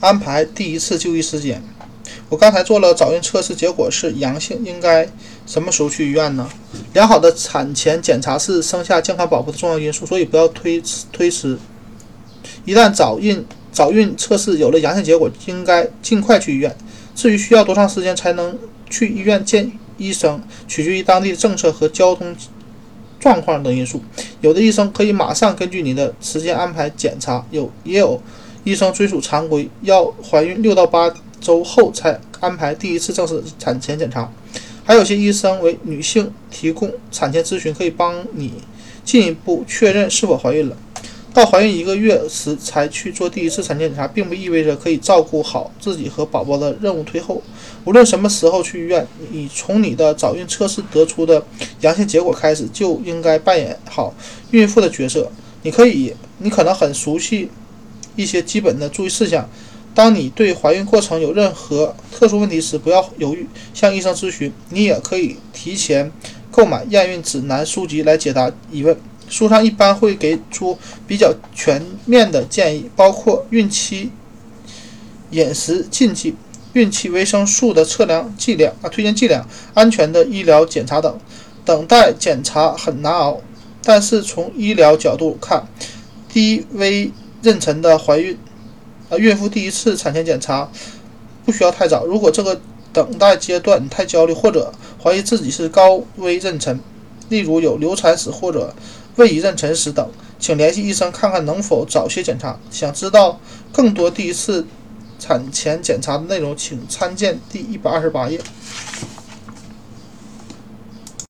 安排第一次就医时间。我刚才做了早孕测试，结果是阳性，应该什么时候去医院呢？良好的产前检查是生下健康宝宝的重要因素，所以不要推推迟。一旦早孕早孕测试有了阳性结果，应该尽快去医院。至于需要多长时间才能去医院见医生，取决于当地的政策和交通状况等因素。有的医生可以马上根据你的时间安排检查，有也有医生遵守常规，要怀孕六到八。周后才安排第一次正式产前检查，还有些医生为女性提供产前咨询，可以帮你进一步确认是否怀孕了。到怀孕一个月时才去做第一次产前检查，并不意味着可以照顾好自己和宝宝的任务推后。无论什么时候去医院，你从你的早孕测试得出的阳性结果开始，就应该扮演好孕妇的角色。你可以，你可能很熟悉一些基本的注意事项。当你对怀孕过程有任何特殊问题时，不要犹豫向医生咨询。你也可以提前购买验孕指南书籍来解答疑问。书上一般会给出比较全面的建议，包括孕期饮食禁忌、孕期维生素的测量剂量啊、推荐剂量、安全的医疗检查等。等待检查很难熬，但是从医疗角度看，低危妊娠的怀孕。啊，孕妇第一次产前检查不需要太早。如果这个等待阶段你太焦虑，或者怀疑自己是高危妊娠，例如有流产史或者未已妊娠史等，请联系医生看看能否早些检查。想知道更多第一次产前检查的内容，请参见第一百二十八页。